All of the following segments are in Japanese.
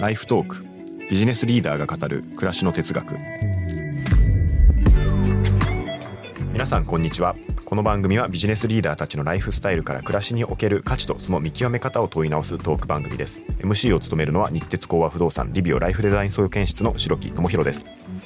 ライフトークビジネスリーダーが語る暮らしの哲学。皆さんこんにちは。この番組はビジネスリーダーたちのライフスタイルから暮らしにおける価値とその見極め方を問い直すトーク番組です。MC を務めるのは日鉄工和不動産リビオライフデザイン総研室の白木智弘です。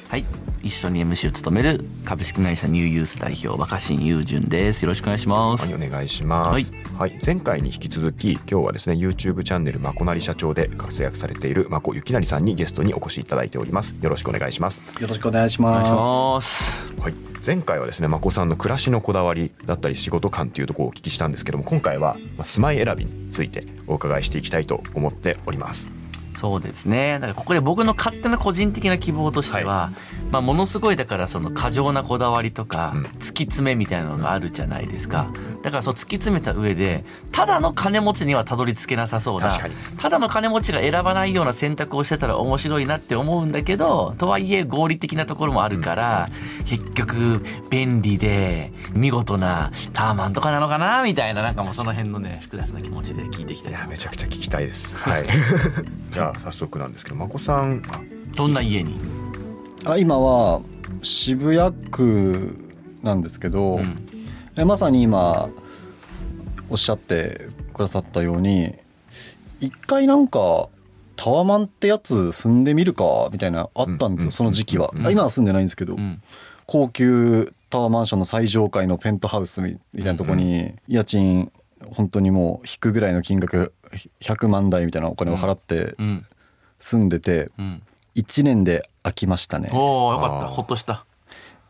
はい。一緒に MC を務める株式会社ニューユース代表若新雄純です。よろしくお願いします。はいお願いします、はい、はい、前回に引き続き今日はですね YouTube チャンネルまこなり社長で活躍されているまこゆきなりさんにゲストにお越しいただいております。よろしくお願いします。よろしくお願いします。はい。前回はですねまこさんの暮らしのこだわりだったり仕事感っていうところをお聞きしたんですけども今回は住まい選びについてお伺いしていきたいと思っておりますそうですね。だからここで僕の勝手な個人的な希望としては、はい、まあ、ものすごいだからその過剰なこだわりとか突き詰めみたいなのがあるじゃないですか。だからそう突き詰めた上でただの金持ちにはたどり着けなさそうなただの金持ちが選ばないような選択をしてたら面白いなって思うんだけどとはいえ合理的なところもあるから結局便利で見事なターマンとかなのかなみたいななんかもうその辺のね複雑な気持ちで聞いていきたいいやめちゃくちゃ聞きたいです。はい。じゃあ早速なんですけどまこさんどんな家に？あ今は渋谷区なんですけど、うん、まさに今おっしゃってくださったように一回なんかタワマンってやつ住んでみるかみたいなあったんですよ、その時期は、今は住んでないんですけど、高級タワーマンションの最上階のペントハウスみたいなとこに家賃本当にもう引くぐらいの金額100万台みたいなお金を払って住んでて、1年で飽きましたね。おおよかった。ほっとした。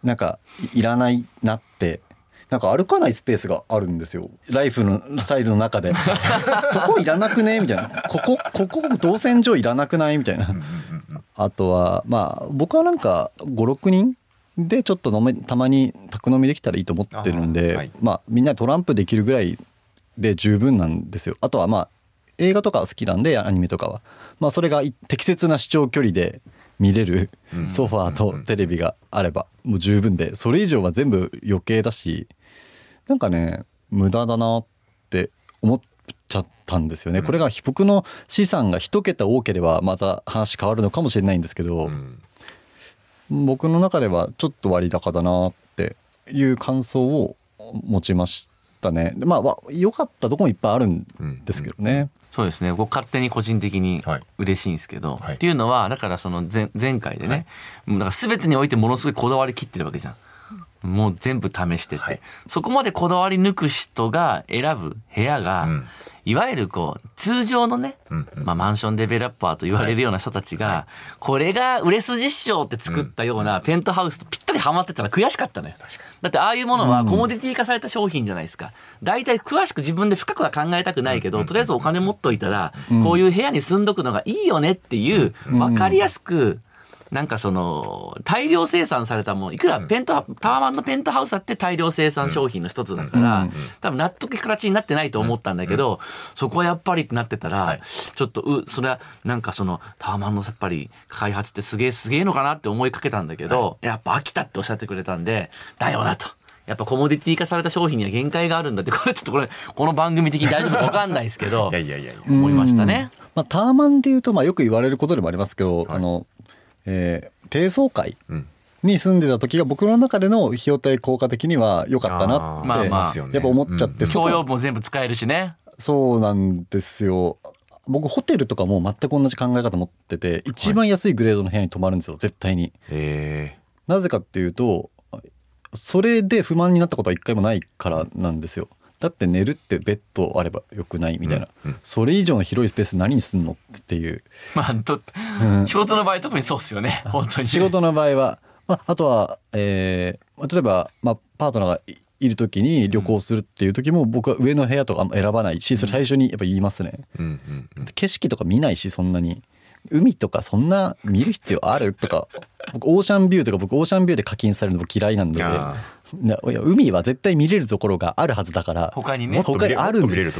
なんかいらないなって。なんか歩かないスペースがあるんですよ。ライフのスタイルの中で。ここいらなくねみたいな。ここここ動線上いらなくないみたいな。あとはまあ僕はなんか56人でちょっと飲めたまに宅飲みできたらいいと思ってるんで、はい、まあみんなトランプできるぐらいで十分なんですよ。あとはまあ映画とか好きなんでアニメとかは、まあ、それが適切な視聴距離で見れるソファーとテレビがあればもう十分でそれ以上は全部余計だしなんかね無駄だなって思っちゃったんですよね。これが僕の資産が一桁多ければまた話変わるのかもしれないんですけど、僕の中ではちょっと割高だなっていう感想を持ちましたね。まあ良かったとこもいっぱいあるんですけどね。そうですね。僕勝手に個人的に嬉しいんですけど、はい、っていうのはだからその前前回でね、はい、だから全てにおいてものすごいこだわりきってるわけじゃん。もう全部試してて、はい、そこまでこだわり抜く人が選ぶ部屋が、うん、いわゆるこう通常のね、うんうん、まあ、マンションデベロッパーと言われるような人たちが、はい、これが売れ筋師匠って作ったようなペントハウスとぴったりはまってたら悔しかったのよ。だってああいうものはコモディティ化された商品じゃないですか。大体詳しく自分で深くは考えたくないけど、とりあえずお金持っといたら、こういう部屋に住んどくのがいいよねっていう分かりやすく、なんかその大量生産されたもんいくらペント、タワマンのペントハウスだって大量生産商品の一つだから、多分納得いく形になってないと思ったんだけど、そこはやっぱりってなってたら、ちょっとうそれはなんかそのタワマンのやっぱり開発ってすげえすげえのかなって思いかけたんだけど、やっぱ飽きたっておっしゃってくれたんでだよなと。やっぱコモディティ化された商品には限界があるんだって これちょっとこれこの番組的に大丈夫か分かんないですけどいやいやいや思いましたね。まあ、ターマンでいうとまあよく言われることでもありますけど、はい、あのえー、低層階に住んでた時が僕の中での費用対効果的には良かったなって、まあ、やっぱ思っちゃって、共用も全部使えるしね。そうなんですよ。僕ホテルとかも全く同じ考え方持ってて一番安いグレードの部屋に泊まるんですよ絶対に。なぜかっていうとそれで不満になったことは一回もないからなんですよだって寝るってベッドあればよくないみたいな、うんうん、それ以上の広いスペース何にすんのっていう。まあと、うん、仕事の場合特にそうですよね。本当に。仕事の場合は、まあ、あとは、えー、例えば、まあ、パートナーがいる時に旅行するっていう時も僕は上の部屋とか選ばないしそれ最初にやっぱ言いますね、うんうんうん、景色とか見ないしそんなに海とかそんな見る必要ある？とか僕オーシャンビューとか僕オーシャンビューで課金されるの嫌いなんで海は絶対見れるところがあるはずだから。他にね他にあるんで。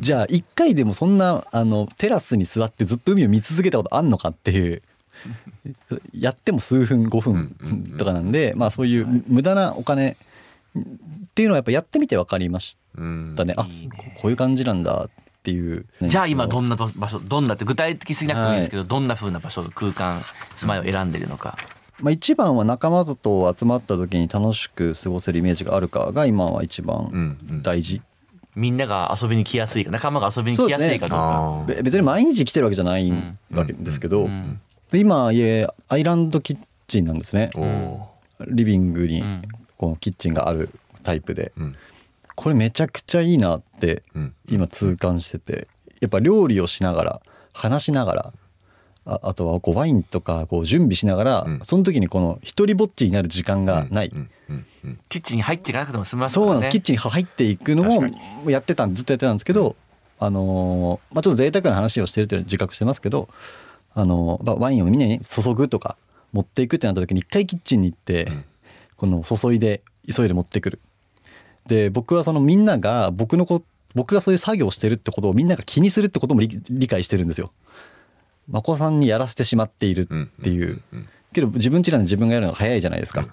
じゃあ一回でもそんなあのテラスに座ってずっと海を見続けたことあんのかっていう。やっても数分5分とかなんでまあそういう無駄なお金っていうのはやっぱやってみて分かりましたね。あこういう感じなんだっっていう。じゃあ今どんな場所どんなって具体的すぎなくてもいいですけど、はい、どんなふうな場所空間住まいを選んでるのか。まあ、一番は仲間と集まった時に楽しく過ごせるイメージがあるかが今は一番大事、うん。うん、みんなが遊びに来やすいか仲間が遊びに来やすいかどうか、ね、別に毎日来てるわけじゃないわけですけど、今家アイランドキッチンなんですね。リビングにこのキッチンがあるタイプで、これめちゃくちゃいいなって今痛感しててやっぱ料理をしながら話しながらああとはこうワインとかこう準備しながら、その時にこの一人ぼっちになる時間がない、キッチンに入っていかなくても済みますからね。そうなんです。キッチンに入っていくのもやってたずっとやってたんですけど、あのー、まあ、ちょっと贅沢な話をしてるというのは自覚してますけど、あのー、まあ、ワインをみんなに注ぐとか持っていくってなった時に一回キッチンに行って、この注いで急いで持ってくる。で僕はそのみんなが僕のこ僕がそういう作業をしてるってことをみんなが気にするってことも理解してるんですよ。眞子さんにやらせてしまっているっていう,、けど自分ちらで自分がやるのが早いじゃないですか。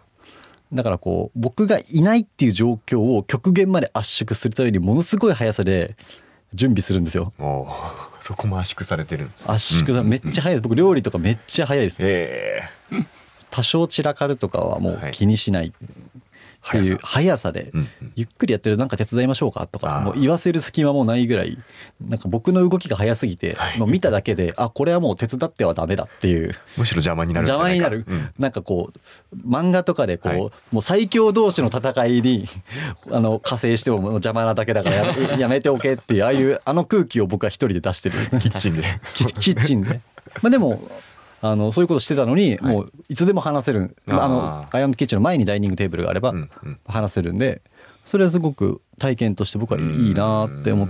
だからこう僕がいないっていう状況を極限まで圧縮するためにものすごい速さで準備するんですよ。そこも圧縮されてるんです圧縮さ、めっちゃ早いです。僕料理とかめっちゃ早いです。多少散らかるとかはもう気にしない。っていう速さでゆっくりやってるなんか手伝いましょうかとかもう言わせる隙間もないぐらいなんか僕の動きが速すぎてもう見ただけであこれはもう手伝ってはダメだっていうむしろ邪魔になる邪魔になるなんか。こう漫画とかでこうもう最強同士の戦いにあの加勢しても邪魔なだけだからや やめておけっていうああいうあの空気を僕は一人で出してる。キッチンで。キッチンで。まあでもあのそういうことしてたのに、はい、もういつでも話せる。あのアイアンドキッチンの前にダイニングテーブルがあれば話せるんで、それはすごく体験として僕はいいなって思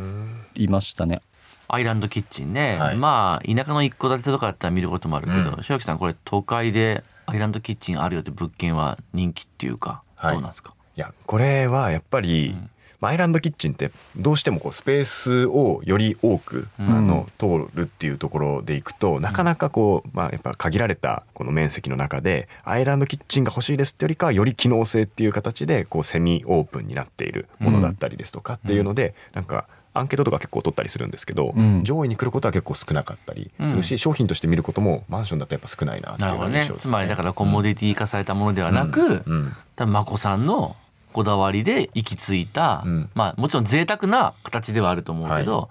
いましたね。アイランドキッチンね、はい、まあ田舎の一戸建てとかだったら見ることもあるけど、うん、塩木さんこれ都会でアイランドキッチンあるよって物件は人気っていうかどうなんですか、いやこれはやっぱり、うんアイランドキッチンってどうしてもこうスペースをより多く、あの通るっていうところでいくと、なかなかこう、まあ、やっぱ限られたこの面積の中でアイランドキッチンが欲しいですってよりかはより機能性っていう形でこうセミオープンになっているものだったりですとかっていうので、なんかアンケートとか結構取ったりするんですけど、うん、上位に来ることは結構少なかったりするし、うん、商品として見ることもマンションだとやっぱ少ないなっていう印象ですね。ねつまりだからコモディティ化されたものではなく、うん、多分眞子さんのこだわりで行き着いた、うん、まあもちろん贅沢な形ではあると思うけど、はい、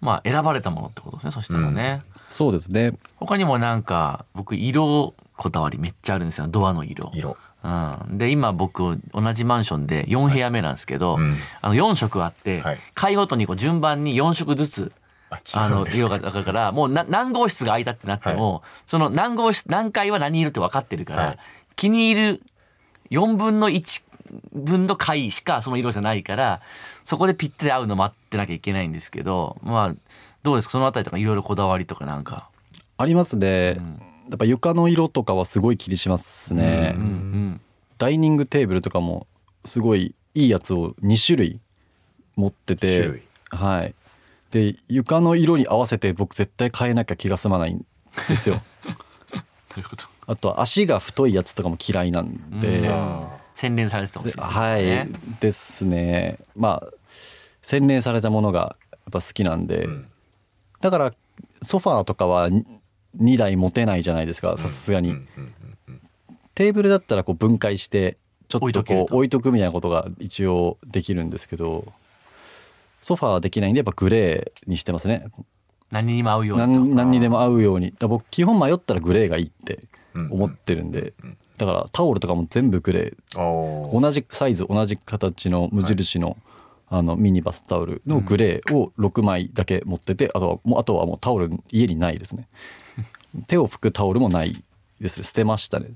まあ選ばれたものってことですねそしたらね、うん、そうですね。他にもなんか僕色こだわりめっちゃあるんですよ。ドアの色。色。うん、で今僕同じマンションで4部屋目なんですけど、はいうん、あの4色あって、はい、階ごとにこう順番に4色ずつあの色がだからもう何号室が空いたってなっても、はい、その何号室何階は何色って分かってるから、気に入る4分の1分の回しかその色じゃないからそこでぴったり合うの待ってなきゃいけないんですけどまあどうですか？そのあたりとかいろいろこだわりとかなんか。ありますね、うん、やっぱ床の色とかはすごい気にしますね、うんうん、ダイニングテーブルとかもすごいいいやつを2種類持っててはい。で床の色に合わせて僕絶対変えなきゃ気が済まないんですよ。あと足が太いやつとかも嫌いなんで、うん洗練されてたですね。はい。ですね。まあ洗練されたものがやっぱ好きなんで、うん、だからソファーとかは2台持てないじゃないですかさすがに。テーブルだったらこう分解してちょっとこう置いとくみたいなことが一応できるんですけどソファーはできないんでやっぱグレーにしてますね。何にも合うように何にでも合うように。僕基本迷ったらグレーがいいって思ってるんで、だからタオルとかも全部グレー。同じサイズ同じ形の無印の、あのミニバスタオルのグレーを6枚だけ持ってて、あとはもうあとはもうタオル家にないですね。手を拭くタオルもないです捨てましたね。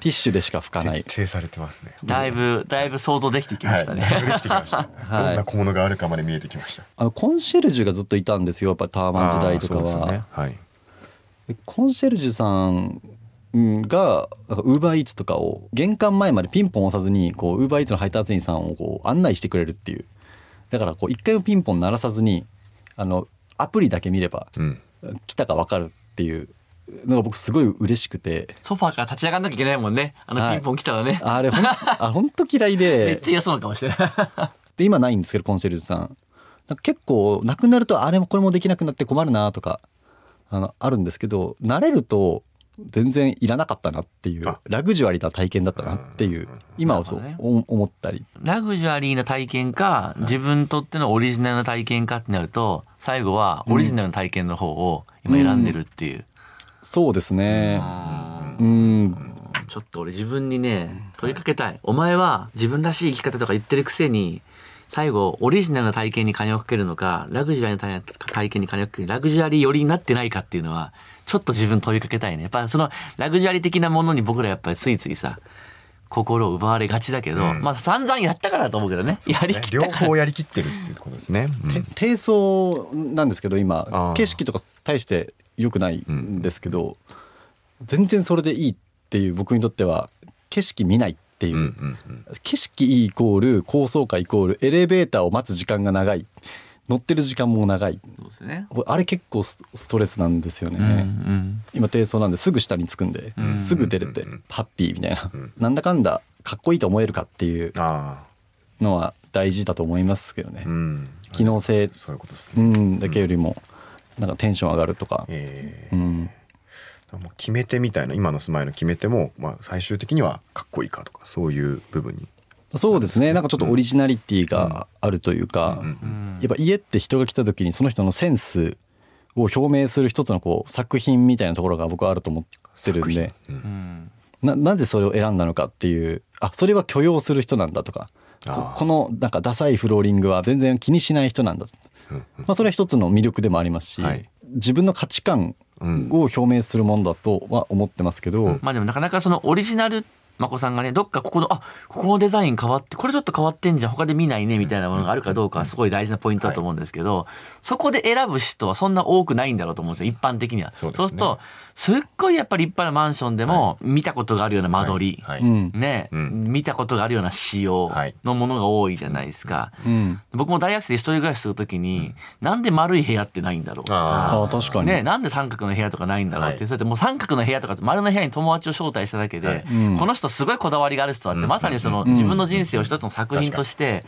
ティッシュでしか拭かない。徹底されてますね。だいぶだいぶ想像できてきましたね、はい、どんな小物があるかまで見えてきました。あのコンシェルジュがずっといたんですよやっぱタワマン時代とかは、ね。はい、コンシェルジュさんがウーバーイーツとかを玄関前までピンポン押さずにこうウーバーイーツの配達員さんをこう案内してくれるっていう。だからこう一回もピンポン鳴らさずにあのアプリだけ見れば来たか分かるっていうのが僕すごい嬉しくて。ソファーから立ち上がんなきゃいけないもんね。あのピンポン来たらね、はい、あれほんあ本当嫌いで。めっちゃ嫌そうな顔して で今ないんですけどコンシェルジュさん。結構なくなるとあれもこれもできなくなって困るなとかあのあるんですけど慣れると全然いらなかったなっていうラグジュアリーな体験だったなっていう今はそう思ったり。ラグジュアリーな体験か自分にとってのオリジナルな体験かってなると最後はオリジナルな体験の方を今選んでるっていう、そうですね。うん。ちょっと俺自分にね問いかけたい。お前は自分らしい生き方とか言ってるくせに最後オリジナルな体験に金をかけるのかラグジュアリーな体験に金をかけるラグジュアリー寄りになってないかっていうのはちょっと自分問いかけたいね。やっぱそのラグジュアリー的なものに僕らやっぱりついついさ、心を奪われがちだけど、うん、まあ散々やったからと思うけどね。やりきった両方やりきってるっていうことですね。うん、低層なんですけど今景色とか大して良くないんですけど、うん、全然それでいいっていう僕にとっては景色見ないっていう,、景色イコール高層階イコールエレベーターを待つ時間が長い乗ってる時間も長い。そうです、ね、あれ結構ストレスなんですよね、うんうん、今低層なんですぐ下につくんで、うん。うん、すぐ出れてハッピーみたいな、うん、なんだかんだかっこいいと思えるかっていうのは大事だと思いますけどね、うん、機能性そういうことです、ね、うん、だけよりもなんかテンション上がるとか、えー、うん。もう決め手みたいな今の住まいの決め手も、まあ、最終的にはかっこいいかとかそういう部分にそうですね。なんかちょっとオリジナリティがあるというか、やっぱ家って人が来た時にその人のセンスを表明する一つのこう作品みたいなところが僕はあると思ってるんで、ななぜそれを選んだのかっていうあそれは許容する人なんだとか。このなんかダサいフローリングは全然気にしない人なんだ、まあ、それは一つの魅力でもありますし、はい、自分の価値観を表明するものだとは思ってますけど、まあでもなかなかそのオリジナルまこさんがねどっかここのあここのデザイン変わってこれちょっと変わってんじゃん他で見ないねみたいなものがあるかどうかはすごい大事なポイントだと思うんですけど、はい、そこで選ぶ人はそんな多くないんだろうと思うんですよ一般的には。そう、ね,、するとすっごいやっぱり立派なマンションでも見たことがあるような間取り、はい。はい、ね、うん、見たことがあるような仕様のものが多いじゃないですか。うん、僕も大学生で一人暮らしするときに、うん、なんで丸い部屋ってないんだろうとか。あ確かに、ね、なんで三角の部屋とかないんだろうって、それでもう三角の部屋とか丸の部屋に友達を招待しただけで、この人すごいこだわりがある人だって、まさにその自分の人生を一つの作品として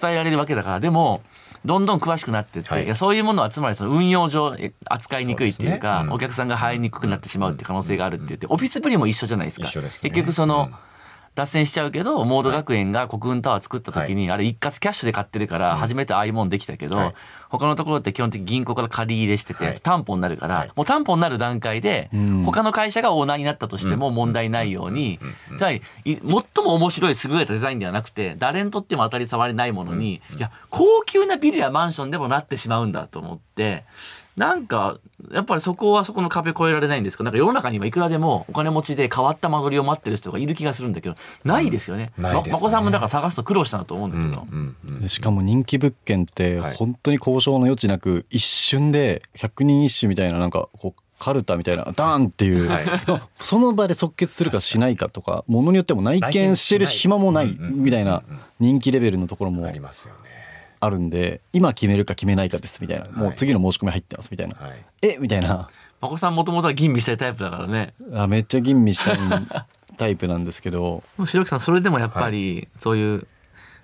伝えられるわけだからでもどんどん詳しくなってって、はい、いやそういうものはつまりその運用上扱いにくいっていうか、ねうん、お客さんが入りにくくなってしまうっていう可能性があるって言って、オフィスプリも一緒じゃないですか。すね、結局その、うん脱線しちゃうけどモード学園が国運タワー作った時に、あれ一括キャッシュで買ってるから初めてああいうもんできたけど、他のところって基本的に銀行から借り入れしてて担保になるから、もう担保になる段階で他の会社がオーナーになったとしても問題ないように、じゃあ最も面白い優れたデザインではなくて誰にとっても当たり障りないものに、いや高級なビルやマンションでもなってしまうんだと思ってなんか、やっぱりそこはそこの壁越えられないんですか？なんか世の中にはいくらでもお金持ちで変わった間取りを待ってる人がいる気がするんだけど、ないですよね。うん、ね。まこさんもだから探すと苦労したなと思うんだけど。うんうんうん、しかも人気物件って本当に交渉の余地なく一瞬で百人一首みたいななんかこうカルタみたいなダーンっていう、はい、その場で即決するかしないかとかものによっても内見してる暇もないみたいな人気レベルのところもありますよね。あるんで今決めるか決めないかですみたいな、もう次の申し込み入ってますみたいな、はい、えみたいな。まこさんもともとは吟味したいタイプだからね。あめっちゃ吟味したいタイプなんですけど。白木さんそれでもやっぱりそういう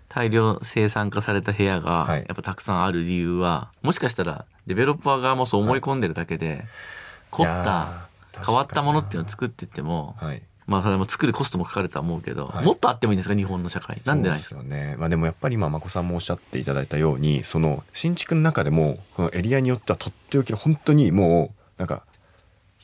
大量生産化された部屋がやっぱたくさんある理由はもしかしたらデベロッパー側もそう思い込んでるだけで、凝った変わったものっていうのを作っていっても、はいまあ、それも作るコストもかかるとは思うけど、はい、もっとあってもいいんですか？日本の社会。なんでないですよね、まあ、でもやっぱり今眞子さんもおっしゃっていただいたようにその新築の中でもこのエリアによってはとっておきの本当にもうなんか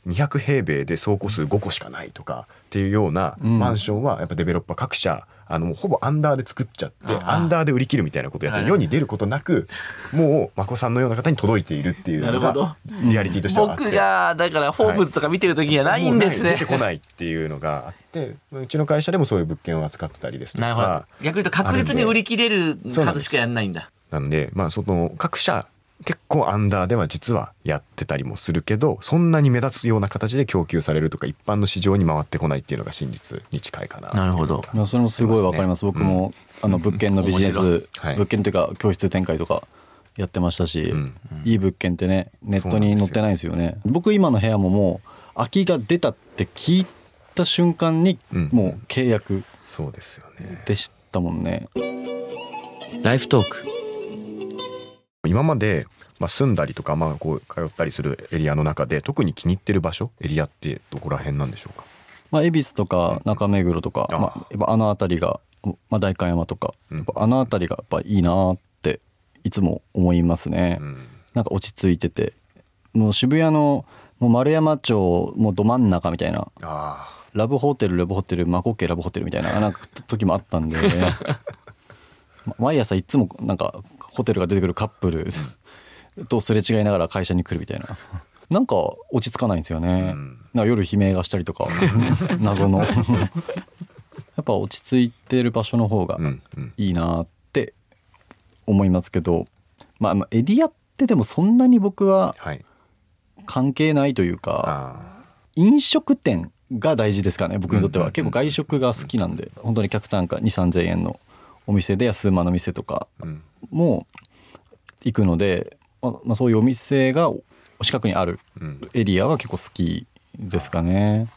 200平米で倉庫数5個しかないとかっていうようなマンションはやっぱデベロッパー各社あのほぼアンダーで作っちゃってアンダーで売り切るみたいなことをやって世に出ることなくもう眞子さんのような方に届いているっていうのがリアリティとしては僕がだからホームズとか見てる時にはないんですね、はい、出てこないっていうのがあってうちの会社でもそういう物件を扱ってたりですとか。逆に言うと確実に売り切れる数しかやんないんだ。なのでまあその各社結構アンダーでは実はやってたりもするけどそんなに目立つような形で供給されるとか一般の市場に回ってこないっていうのが真実に近いかななるほど。それもすごいわかります、僕も、あの物件のビジネス、物件というか教室展開とかやってましたし、いい物件ってねネットに載ってないですよね。僕今の部屋ももう空きが出たって聞いた瞬間にもう契約そうですよね。でしたもんね、ライフトーク今今までまあ、住んだりとか、まあ、こう通ったりするエリアの中で特に気に入ってる場所エリアってどこら辺なんでしょうか、まあ、恵比寿とか中目黒とか、まあ、やっぱあの辺りが、まあ、代官山とか、やっぱあの辺りがやっぱいいなっていつも思いますね、うん、なんか落ち着いてて。もう渋谷のもう丸山町もうど真ん中みたいな。ラブホテルラブホテルマコケラブホテルみたいななんか時もあったんで 毎朝いつもなんかホテルが出てくるカップルとすれ違いながら会社に来るみたいな。なんか落ち着かないんですよね。うん、な夜悲鳴がしたりとか謎の。やっぱ落ち着いてる場所の方がいいなって思いますけど、まあ、エリアってでもそんなに僕は関係ないというか、はい、飲食店が大事ですかね僕にとっては、結構外食が好きなんで本当に客単価2 3 0 0 0円のお店で安馬の店とかも行くのでまあ、そういうお店が近くにあるエリアは結構好きですかね、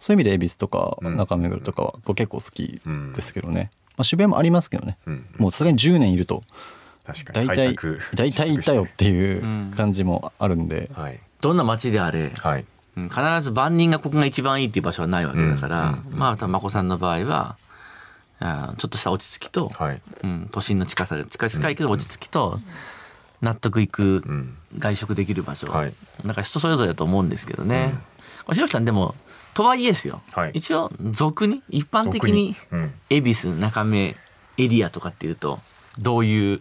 そういう意味で恵比寿とか中目黒とかは結構好きですけどね、まあ、渋谷もありますけどね、もうさすがに10年いると大体大体いたよっていう感じもあるんで、どんな街であれ、はい、必ず万人がここが一番いいっていう場所はないわけだから、まあ多分眞子さんの場合はあちょっとした落ち着きと、はい、うん、都心の近さで近いけど落ち着きと、納得いく外食できる場所、うんはい、なんか人それぞれだと思うんですけどね、うん、ひろきさんでもとはいえですよ、はい、一応俗に一般的に恵比寿中目エリアとかっていうとどういう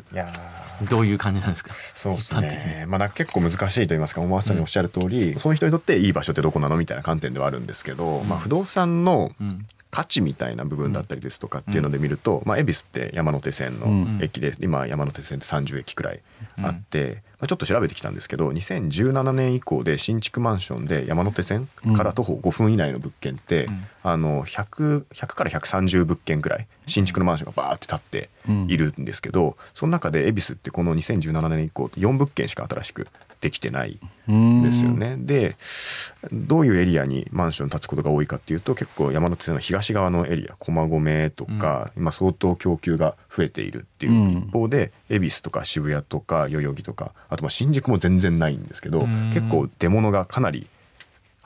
どういう感じなんですか？そうですね。まあ結構難しいと言いますか大松さんにおっしゃる通り、うん、その人にとっていい場所ってどこなの？みたいな観点ではあるんですけど、うん、まあ不動産の価値みたいな部分だったりですとかっていうので見ると、まあ、恵比寿って山手線の駅で、今山手線って30駅くらいあって、まあ、ちょっと調べてきたんですけど2017年以降で新築マンションで山手線から徒歩5分以内の物件って、あの 100, 100から130物件くらい新築のマンションがバーって建っているんですけど、その中で恵比寿ってこの2017年以降4物件しか新しくできてないん。ですよね。でどういうエリアにマンション建つことが多いかっていうと結構山手線の東側のエリア駒込とか、今相当供給が増えているっていう一方で恵比寿とか渋谷とか代々木とかあとまあ新宿も全然ないんですけど結構出物がかなり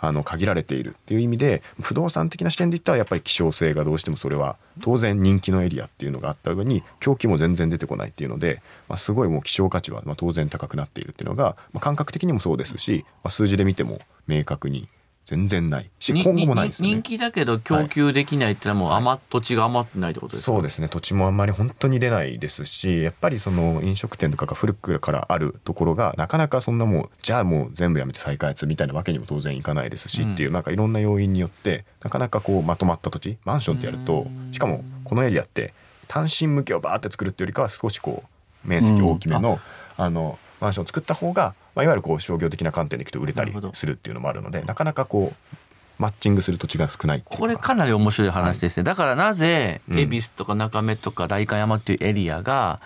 あの限られているっていう意味で不動産的な視点で言ったらやっぱり希少性がどうしてもそれは当然人気のエリアっていうのがあった上に狂気も全然出てこないっていうので、まあ、すごいもう希少価値はま当然高くなっているっていうのが、まあ、感覚的にもそうですし、まあ、数字で見ても明確に全然ない。し今後もないですね。人気だけど供給できないってのはもう余、はい、土地が余ってないってことですか？そうですね。土地もあんまり本当に出ないですしやっぱりその飲食店とかが古くからあるところがなかなかそんなもうじゃあもう全部やめて再開発みたいなわけにも当然いかないですし、うん、っていうなんかいろんな要因によってなかなかこうまとまった土地マンションってやるとしかもこのエリアって単身向けをバーって作るっていうよりかは少しこう面積大きめの、うん、あのマンションを作った方が、まあ、いわゆるこう商業的な観点でいくと売れたりするっていうのもあるのでなかなかこうマッチングする土地が少ないこれかなり面白い話ですね、はい、だからなぜ恵比寿とか中目とか代官山っていうエリアが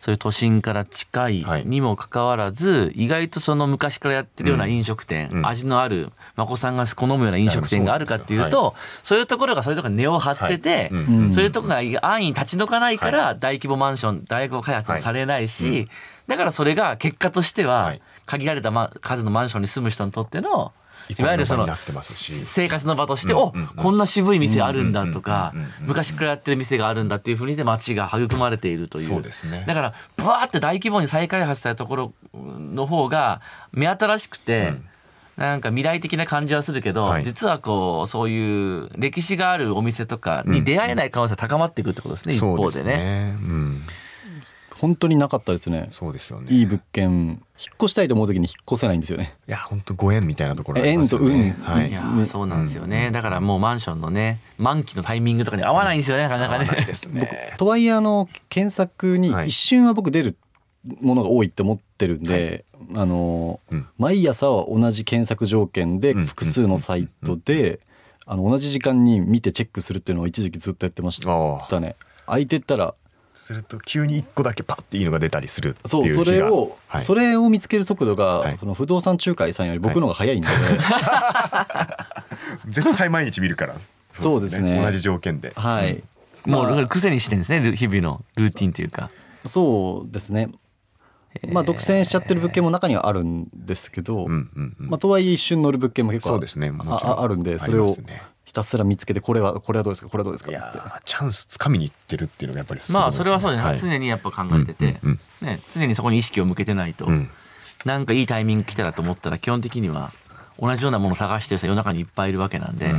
そういう都心から近いにもかかわらず、意外とその昔からやってるような飲食店、うん、味のある眞子さんが好むような飲食店があるかっていうとそうい。うところがそういうところに根を張ってて、そういうところが安易に立ち退かないから大規模マンション大規模開発もされないし、だからそれが結果としては限られた数のマンションに住む人にとってのいわゆるその生活の場として、おこんな渋い店あるんだとか昔からやってる店があるんだっていうふうにで街が育まれているという。だからブワーって大規模に再開発されたところの方が目新しくて、なんか未来的な感じはするけど、実はこうそういう歴史があるお店とかに出会えない可能性が高まっていくってことですね、一方でね。本当になかったですね。そうですよね。いい物件。引っ越したいと思う時に引っ越せないんですよね。いや本当ご縁みたいなところありますよね。縁と運、はい、いやそうなんですよね、うん、だからもうマンションのね満期のタイミングとかに合わないんですよね、なかなかね。ね。とはいえあの検索に一瞬は僕出るものが多いって思ってるんで、はい、あの、うん、毎朝は同じ検索条件で複数のサイトで、あの同じ時間に見てチェックするっていうのを一時期ずっとやってましたね。空いてたらすると急に1個だけパッていいのが出たりするっていうそうそれを、はい、それを見つける速度が、はい、その不動産仲介さんより僕の方が早いんで、はい、絶対毎日見るから。そうですね、ね、同じ条件で。はい、うん、もう癖にしてるんですね日々のルーティンというか。そうですね。まあ独占しちゃってる物件も中にはあるんですけど、まあ、とはいえ一瞬乗る物件も結構あ,、あるんでそれをひたすら見つけてこれはこれはどうですか？これはどうですか？って。チャンスつかみにいってるっていうのがやっぱりまあそれはそうですね、はい、常にやっぱ考えてて、ね、常にそこに意識を向けてないと、うん、なんかいいタイミング来たらと思ったら基本的には同じようなものを探してる人世の中にいっぱいいるわけなんで、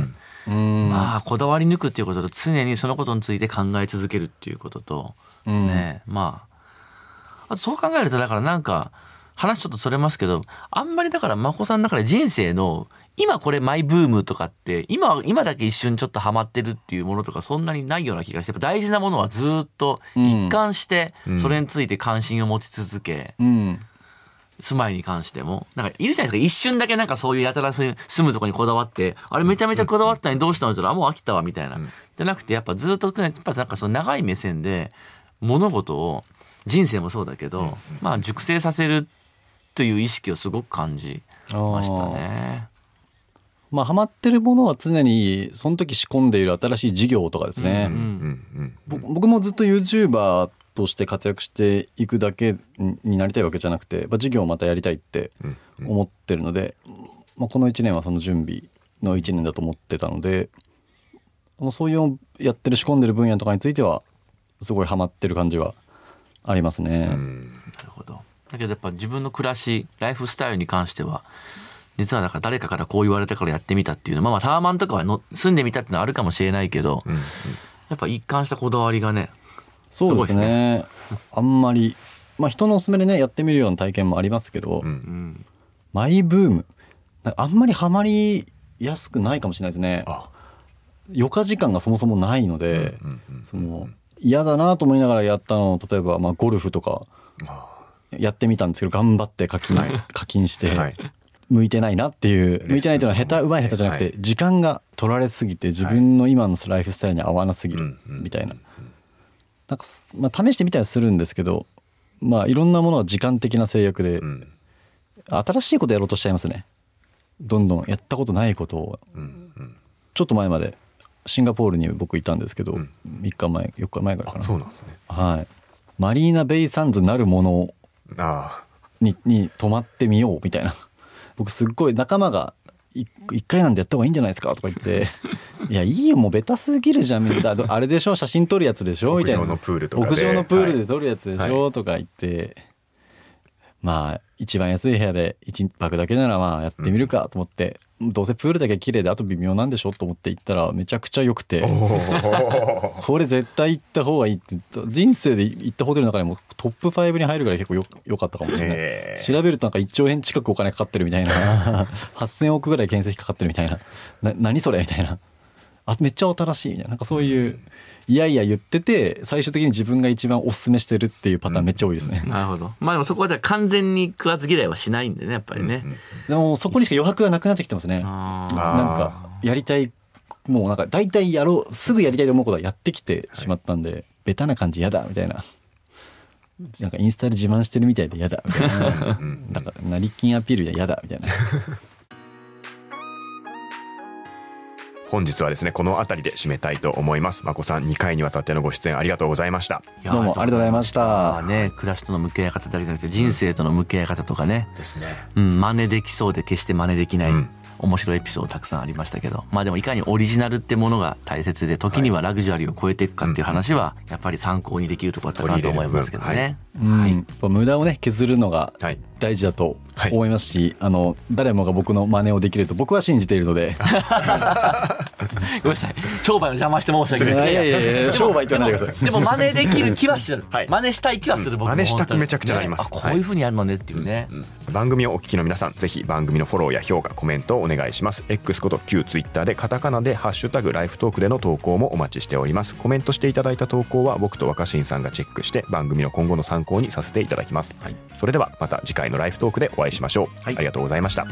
うん、まあこだわり抜くっていうことと常にそのことについて考え続けるっていうことと、うん、ねまあ。あとそう考えるとだからなんか話ちょっとそれますけどあんまりだから真帆さんの中で人生の今これマイブームとかって今今だけ一瞬ちょっとハマってるっていうものとかそんなにないような気がして大事なものはずっと一貫してそれについて関心を持ち続け、うん、住まいに関しても。なんかいるじゃないですか。一瞬だけなんかそういうやたら住むとこにこだわってあれめちゃめちゃこだわったのにどうしたのって言ったらもう飽きたわみたいな、うん、じゃなくてやっぱずっとやっぱなんかその長い目線で物事を人生もそうだけど、うん、まあ熟成させるという意識をすごく感じましたね。まあ、ハマってるものは常にその時仕込んでいる新しい事業とかですね、僕もずっと YouTuber として活躍していくだけになりたいわけじゃなくて、まあ、事業をまたやりたいって思ってるので、まあ、この1年はその準備の1年だと思ってたのでそういうやってる仕込んでる分野とかについてはすごいハマってる感じはありますね。なるほど。だけどやっぱ自分の暮らしライフスタイルに関しては実はだから誰かからこう言われたからやってみたっていうの。は、まあ、タワマンとかはの住んでみたっていうのはあるかもしれないけど、うん。うん、やっぱ一貫したこだわりがねそうですね、ね、あんまり、まあ、人のおすすめでねやってみるような体験もありますけど、うん。うん、マイブーム。あんまりハマりやすくないかもしれないですね。余暇時間がそもそもないので、うんうんうん、その嫌だなと思いながらやったの例えばまあゴルフとかやってみたんですけど頑張って課金課金して、はい、向いてないなっていう向いてないというのは下手うまい下手じゃなくて時間が取られすぎて自分の今のライフスタイルに合わなすぎるみたいな。なんか、まあ、試してみたりするんですけどまあいろんなものは時間的な制約で新しいことやろうとしちゃいますね。どんどんやったことないことを。ちょっと前までシンガポールに僕いたんですけど3日前4日前ぐらいかな。そうなんですね。はい。マリーナ・ベイ・サンズなるものにに泊まってみようみたいな僕すっごい仲間が一回なんでやった方がいいんじゃないですか？とか言って「いやいいよもうベタすぎるじゃんみんな。あれでしょ写真撮るやつでしょ」みたいな。屋上のプールとか屋上のプールで撮るやつでしょ、はい、とか言って。まあ一番安い部屋で1泊だけならまあやってみるかと思って、どうせプールだけ綺麗であと微妙なんでしょと思って行ったらめちゃくちゃ良くて。これ絶対行った方がいいって人生で行ったホテルの中でもトップ5に入るぐらい結構よ良かったかもしれない。調べるとなんか1兆円近くお金かかってるみたいな。8,000億ぐらい建設費かかってるみたいな。な何それみたいなあめっちゃ新しいみたいな。なんかそういういやいや言ってて最終的に自分が一番おすすめしてるっていうパターンめっちゃ多いですね、うん、なるほど。まあでもそこは完全に食わず嫌いはしないんでねやっぱりね、うん。うん、でもそこにしか余白がなくなってきてますね。なんかやりたいもうなんか大体やろうすぐやりたいと思うことはやってきてしまったんで、はい、ベタな感じ嫌だみたいな。なんかインスタで自慢してるみたいで嫌だみたいな。なんか成金アピールで嫌だみたいな本日はですねこの辺りで締めたいと思います。まこさん2回にわたってのご出演ありがとうございました。どうもありがとうございました。ね暮らしとの向き合い方だけじゃなくて人生との向き合い方とかね、ですね。うん真似できそうで決して真似できない、うん面白いエピソードたくさんありましたけどまあでもいかにオリジナルってものが大切で時にはラグジュアリーを超えていくかっていう話はやっぱり参考にできるところだったかなと思いますけどね。はい、無駄をね削るのが大事だと思いますし、はい、あの誰もが僕の真似をできると僕は信じているので。ごめんなさい。商売の邪魔して申し訳ない。いやいやいや商売って言わないでください。でも真似できる気はする、はい、真似したい気はする、僕真似したくめちゃくちゃなります、ね、こういうふうにやるのねっていうね、うん。うん、番組をお聞きの皆さんぜひ番組のフォローや評価コメントをお願いします。X こと旧 Twitter でカタカナでハッシュタグライフトークでの投稿もお待ちしております。コメントしていただいた投稿は僕と若新さんがチェックして番組の今後の参考にさせていただきます、はい、それではまた次回のライフトークでお会いしましょう、はい、ありがとうございました